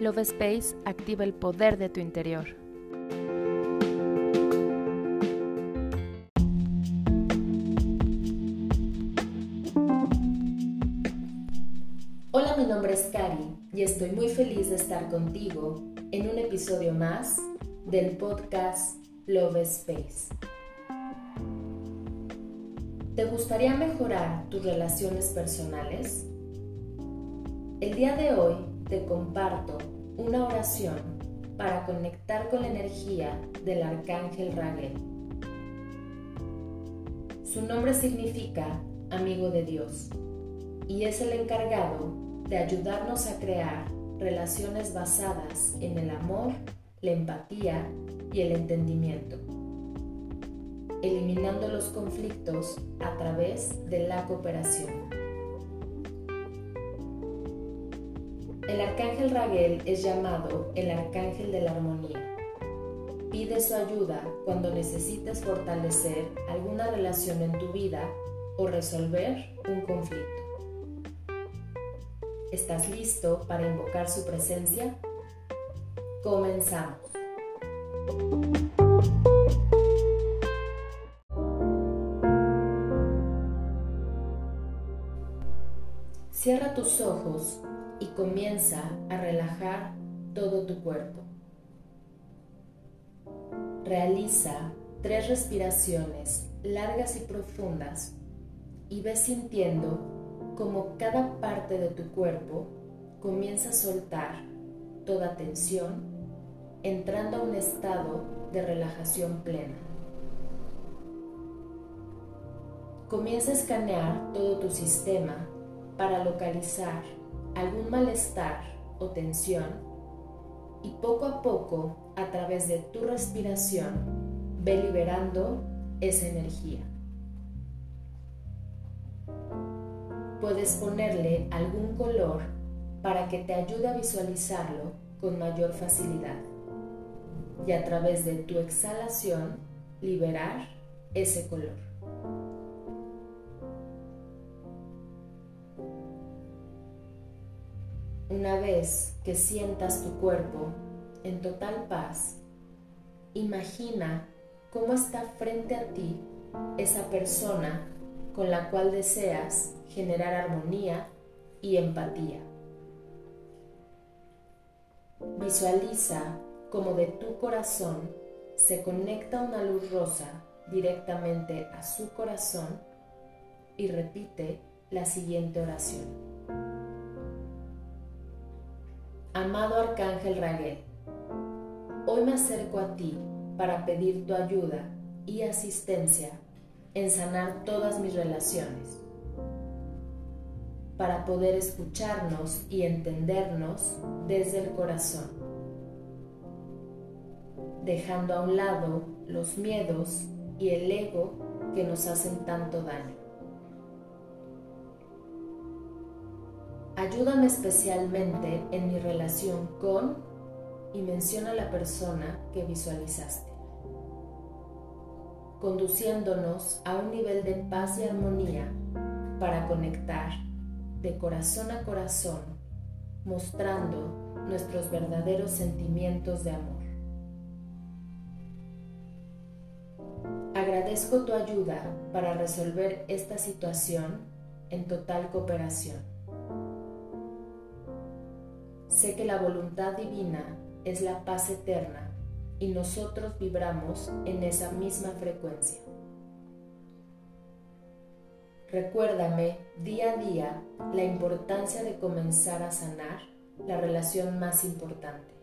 Love Space activa el poder de tu interior. Hola, mi nombre es Cari y estoy muy feliz de estar contigo en un episodio más del podcast Love Space. ¿Te gustaría mejorar tus relaciones personales? El día de hoy te comparto una oración para conectar con la energía del arcángel Raguel. Su nombre significa amigo de Dios y es el encargado de ayudarnos a crear relaciones basadas en el amor, la empatía y el entendimiento, eliminando los conflictos a través de la cooperación. El arcángel Raguel es llamado el arcángel de la armonía. Pide su ayuda cuando necesites fortalecer alguna relación en tu vida o resolver un conflicto. ¿Estás listo para invocar su presencia? Comenzamos. Cierra tus ojos y comienza a relajar todo tu cuerpo. Realiza tres respiraciones largas y profundas y ve sintiendo como cada parte de tu cuerpo comienza a soltar toda tensión, entrando a un estado de relajación plena. Comienza a escanear todo tu sistema para localizar algún malestar o tensión y poco a poco, a través de tu respiración, ve liberando esa energía. Puedes ponerle algún color para que te ayude a visualizarlo con mayor facilidad y a través de tu exhalación liberar ese color. Una vez que sientas tu cuerpo en total paz, imagina cómo está frente a ti esa persona con la cual deseas generar armonía y empatía. Visualiza cómo de tu corazón se conecta una luz rosa directamente a su corazón y repite la siguiente oración. Amado Arcángel Raguel, hoy me acerco a ti para pedir tu ayuda y asistencia en sanar todas mis relaciones, para poder escucharnos y entendernos desde el corazón, dejando a un lado los miedos y el ego que nos hacen tanto daño. Ayúdame especialmente en mi relación con y menciona la persona que visualizaste, conduciéndonos a un nivel de paz y armonía para conectar de corazón a corazón, mostrando nuestros verdaderos sentimientos de amor. Agradezco tu ayuda para resolver esta situación en total cooperación. Sé que la voluntad divina es la paz eterna y nosotros vibramos en esa misma frecuencia. Recuérdame día a día la importancia de comenzar a sanar la relación más importante,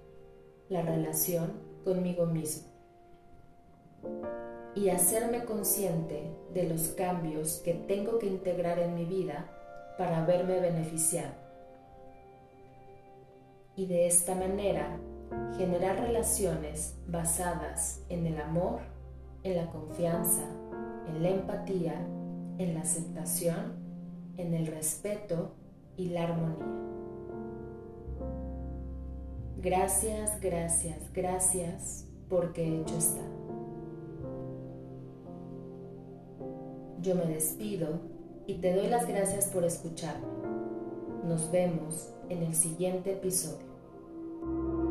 la relación conmigo mismo, y hacerme consciente de los cambios que tengo que integrar en mi vida para verme beneficiado y de esta manera generar relaciones basadas en el amor, en la confianza, en la empatía, en la aceptación, en el respeto y la armonía. Gracias, gracias, gracias porque hecho está. Yo me despido y te doy las gracias por escucharme. Nos vemos en el siguiente episodio. you